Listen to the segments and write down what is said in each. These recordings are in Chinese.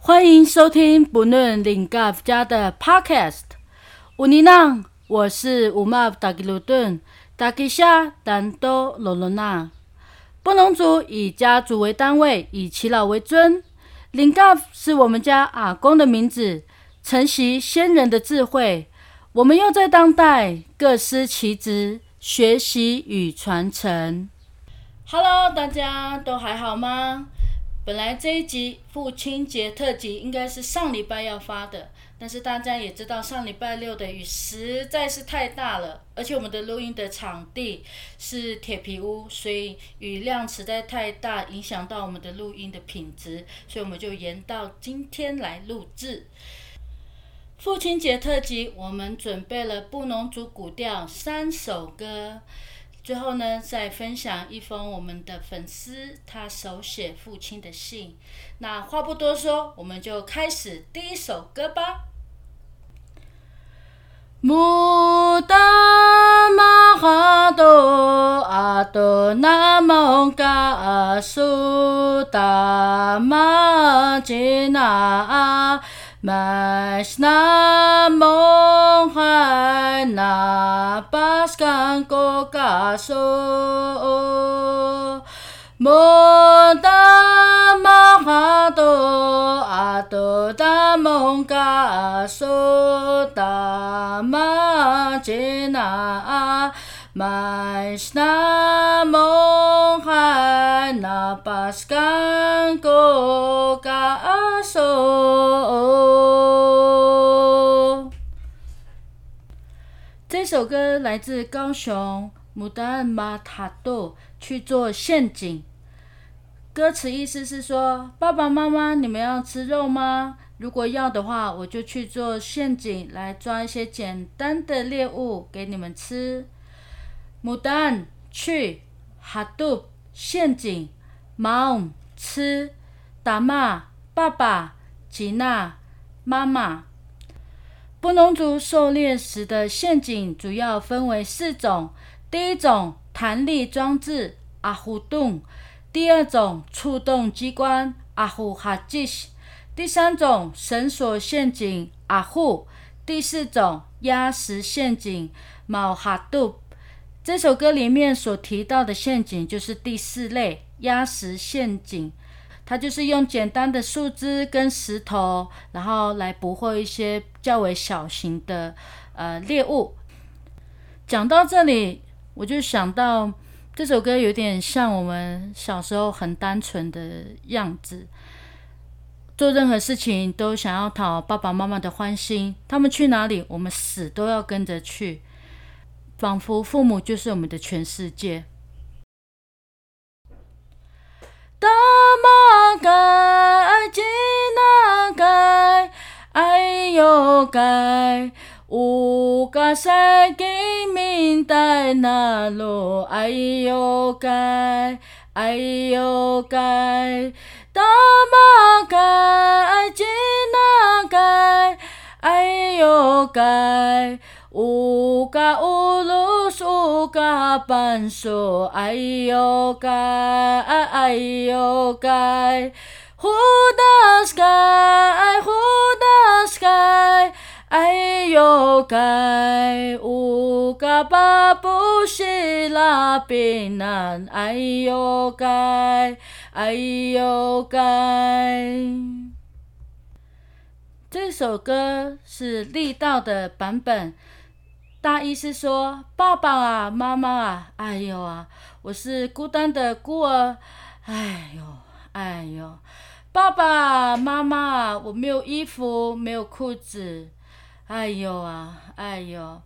欢迎收听不论领 g 家的 Podcast。乌尼娜，我是乌玛达吉鲁顿，达吉夏丹多罗罗娜。布农族以家族为单位，以耆老为尊。领 g 是我们家阿公的名字，承袭先人的智慧。我们又在当代各司其职，学习与传承。Hello，大家都还好吗？本来这一集父亲节特辑应该是上礼拜要发的，但是大家也知道上礼拜六的雨实在是太大了，而且我们的录音的场地是铁皮屋，所以雨量实在太大，影响到我们的录音的品质，所以我们就延到今天来录制。父亲节特辑，我们准备了布农族古调三首歌。最后呢，再分享一封我们的粉丝他手写父亲的信。那话不多说，我们就开始第一首歌吧。木达玛哈多阿多那蒙嘎苏达玛吉那阿。Mas namong hai napaskan ko kaso Monta makato ato tamong kaso Tama china Mas namong hai napaskan ko kaso 这首歌来自高雄牡丹马塔豆去做陷阱。歌词意思是说：爸爸妈妈，你们要吃肉吗？如果要的话，我就去做陷阱来抓一些简单的猎物给你们吃。牡丹去哈杜陷阱，猫吃打骂爸爸吉娜妈妈。布农族狩猎时的陷阱主要分为四种：第一种弹力装置阿虎洞；第二种触动机关阿虎哈吉斯；第三种绳索陷阱阿虎；第四种压实陷阱毛哈杜。这首歌里面所提到的陷阱就是第四类压实陷阱，它就是用简单的树枝跟石头，然后来捕获一些较为小型的呃猎物。讲到这里，我就想到这首歌有点像我们小时候很单纯的样子，做任何事情都想要讨爸爸妈妈的欢心，他们去哪里，我们死都要跟着去。仿佛父母就是我们的全世界。大马盖吉那盖，哎呦盖，乌嘎塞给明代那路，哎呦盖，哎呦盖，大马盖吉那盖，哎呦该。乌嘎乌鲁苏嘎班苏，哎呦该，哎呦该，Who does sky？Who does sky？哎呦该，乌嘎巴布西拉比南，哎呦该，哎呦盖。这首歌是力道的版本。大意是说，爸爸啊，妈妈啊，哎呦啊，我是孤单的孤儿，哎呦，哎呦，爸爸妈妈啊，我没有衣服，没有裤子，哎呦啊，哎呦，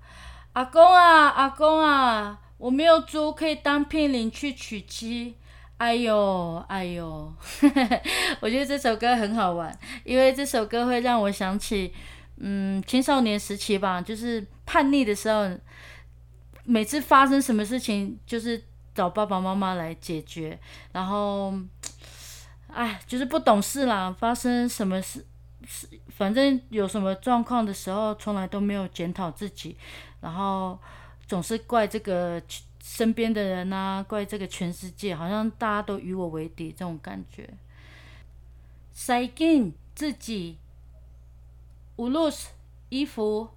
阿公啊，阿公啊，我没有猪可以当聘礼去娶妻，哎呦，哎呦，我觉得这首歌很好玩，因为这首歌会让我想起。嗯，青少年时期吧，就是叛逆的时候，每次发生什么事情，就是找爸爸妈妈来解决。然后，哎，就是不懂事啦，发生什么事事，反正有什么状况的时候，从来都没有检讨自己，然后总是怪这个身边的人呐，怪这个全世界，好像大家都与我为敌这种感觉。塞进自己，无论是衣服、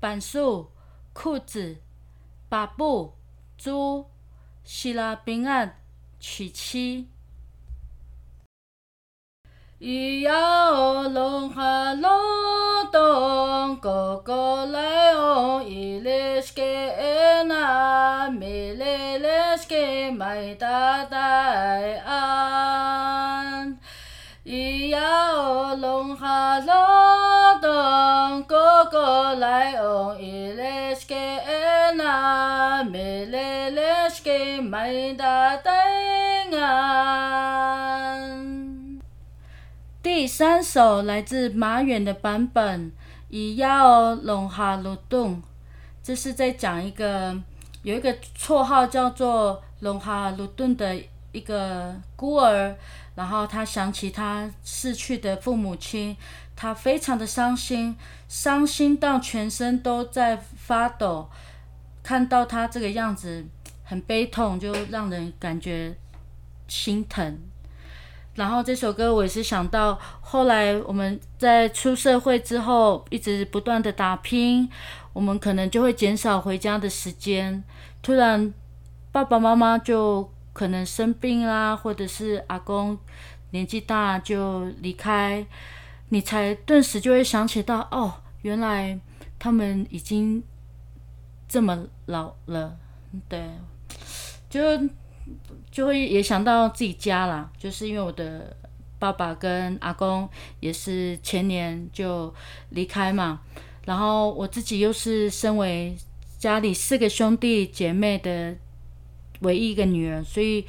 板书、裤子、把布、猪、希腊平安、娶妻。咿呀哦，龙哈龙东，哥哥来哦，伊勒斯给那，米勒勒斯给麦达达安。咿呀哦，龙哈龙东，哥哥来哦，伊勒斯给那，米勒勒斯第三首来自马远的版本，以要龙哈鲁顿，这是在讲一个有一个绰号叫做龙哈鲁顿的一个孤儿，然后他想起他逝去的父母亲，他非常的伤心，伤心到全身都在发抖，看到他这个样子很悲痛，就让人感觉心疼。然后这首歌我也是想到，后来我们在出社会之后，一直不断的打拼，我们可能就会减少回家的时间。突然爸爸妈妈就可能生病啦，或者是阿公年纪大就离开，你才顿时就会想起到，哦，原来他们已经这么老了，对，就。就会也想到自己家啦，就是因为我的爸爸跟阿公也是前年就离开嘛，然后我自己又是身为家里四个兄弟姐妹的唯一一个女儿，所以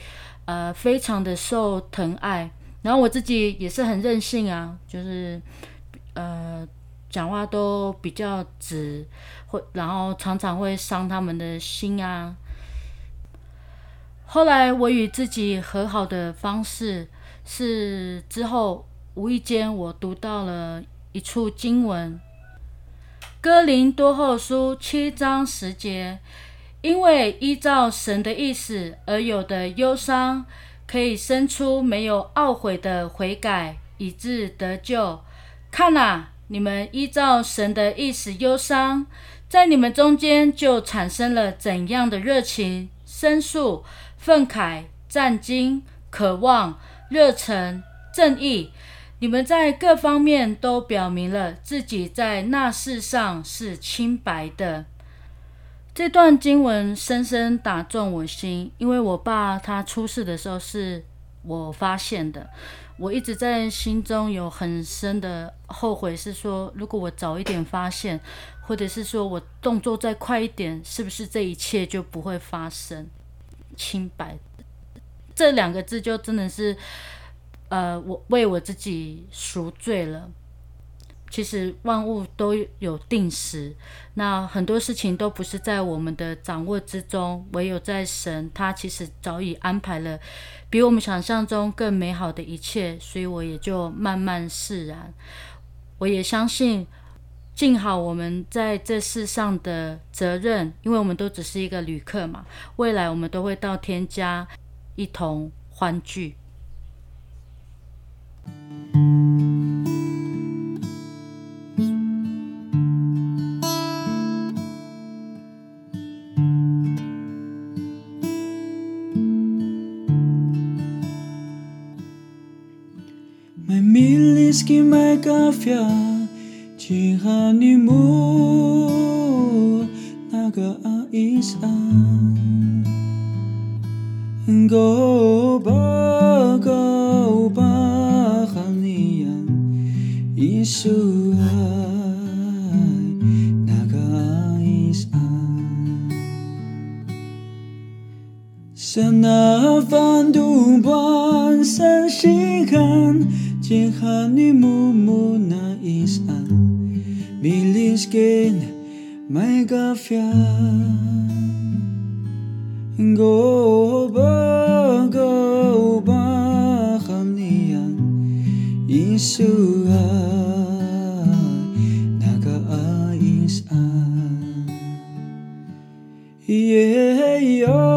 呃非常的受疼爱。然后我自己也是很任性啊，就是呃讲话都比较直，会然后常常会伤他们的心啊。后来我与自己和好的方式是，之后无意间我读到了一处经文，《哥林多后书》七章十节，因为依照神的意思而有的忧伤，可以生出没有懊悔的悔改，以致得救。看呐，你们依照神的意思忧伤，在你们中间就产生了怎样的热情、申诉？愤慨、战惊、渴望、热忱、正义，你们在各方面都表明了自己在那世上是清白的。这段经文深深打中我心，因为我爸他出事的时候是我发现的，我一直在心中有很深的后悔，是说如果我早一点发现，或者是说我动作再快一点，是不是这一切就不会发生？清白这两个字就真的是，呃，我为我自己赎罪了。其实万物都有定时，那很多事情都不是在我们的掌握之中，唯有在神，他其实早已安排了比我们想象中更美好的一切，所以我也就慢慢释然。我也相信。尽好我们在这世上的责任，因为我们都只是一个旅客嘛。未来我们都会到天家一同欢聚。情和你木那个爱伊山，哥把哥我把哈你养，一生爱个爱伊山。山那方独把山心看，情和你木木那个山。miskin my fian go ba go ba khamnian isua naga ais a yeah, yeah.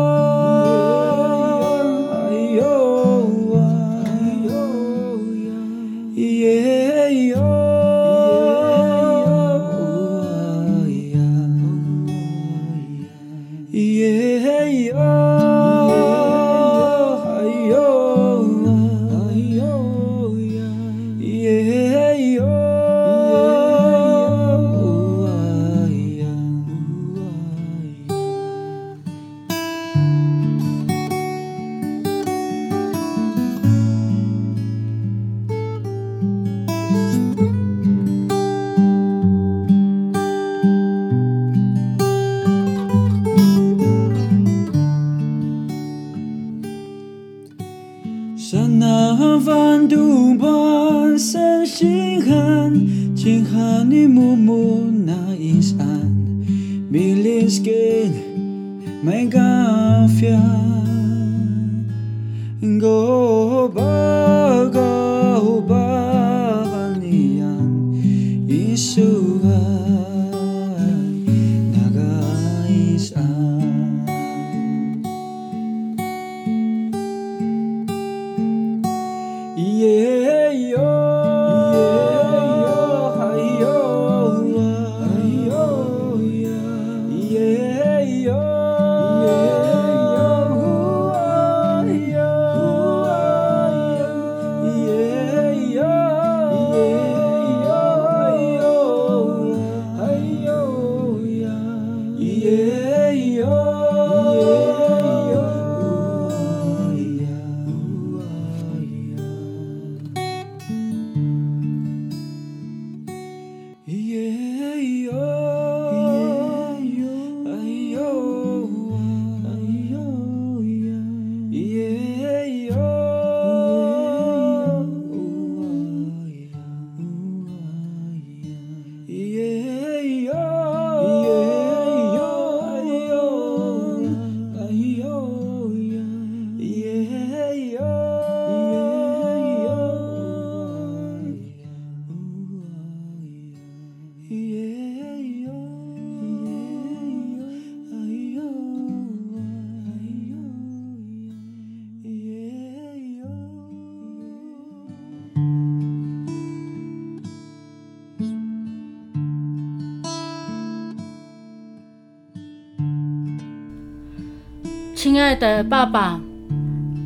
亲爱的爸爸，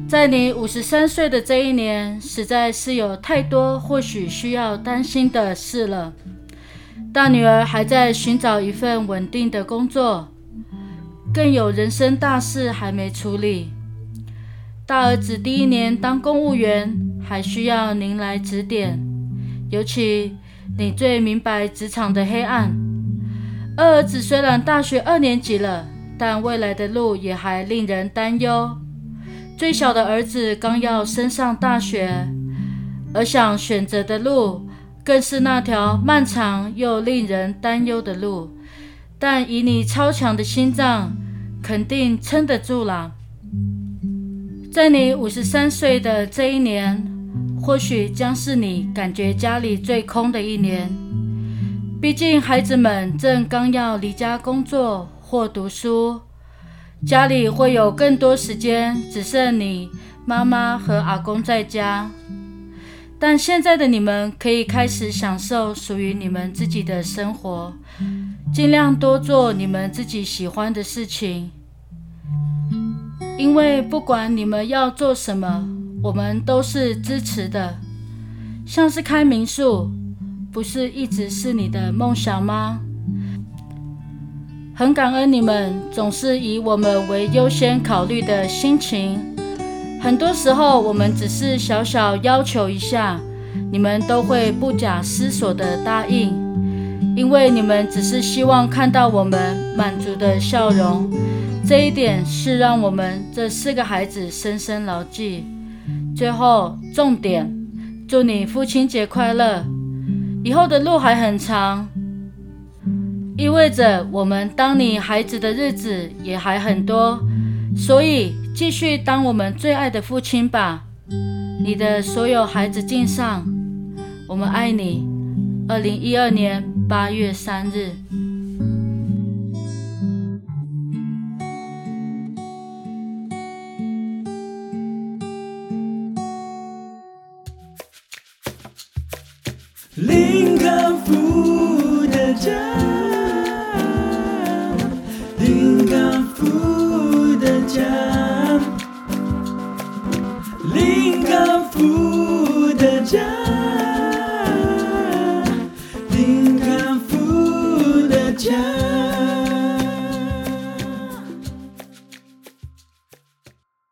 在你五十三岁的这一年，实在是有太多或许需要担心的事了。大女儿还在寻找一份稳定的工作，更有人生大事还没处理。大儿子第一年当公务员，还需要您来指点，尤其你最明白职场的黑暗。二儿子虽然大学二年级了，但未来的路也还令人担忧。最小的儿子刚要升上大学，而想选择的路更是那条漫长又令人担忧的路。但以你超强的心脏，肯定撑得住啦。在你五十三岁的这一年，或许将是你感觉家里最空的一年。毕竟孩子们正刚要离家工作或读书，家里会有更多时间，只剩你妈妈和阿公在家。但现在的你们可以开始享受属于你们自己的生活，尽量多做你们自己喜欢的事情。因为不管你们要做什么，我们都是支持的。像是开民宿，不是一直是你的梦想吗？很感恩你们总是以我们为优先考虑的心情。很多时候，我们只是小小要求一下，你们都会不假思索的答应，因为你们只是希望看到我们满足的笑容。这一点是让我们这四个孩子深深牢记。最后，重点，祝你父亲节快乐！以后的路还很长，意味着我们当你孩子的日子也还很多，所以继续当我们最爱的父亲吧。你的所有孩子敬上，我们爱你。二零一二年八月三日。林肯福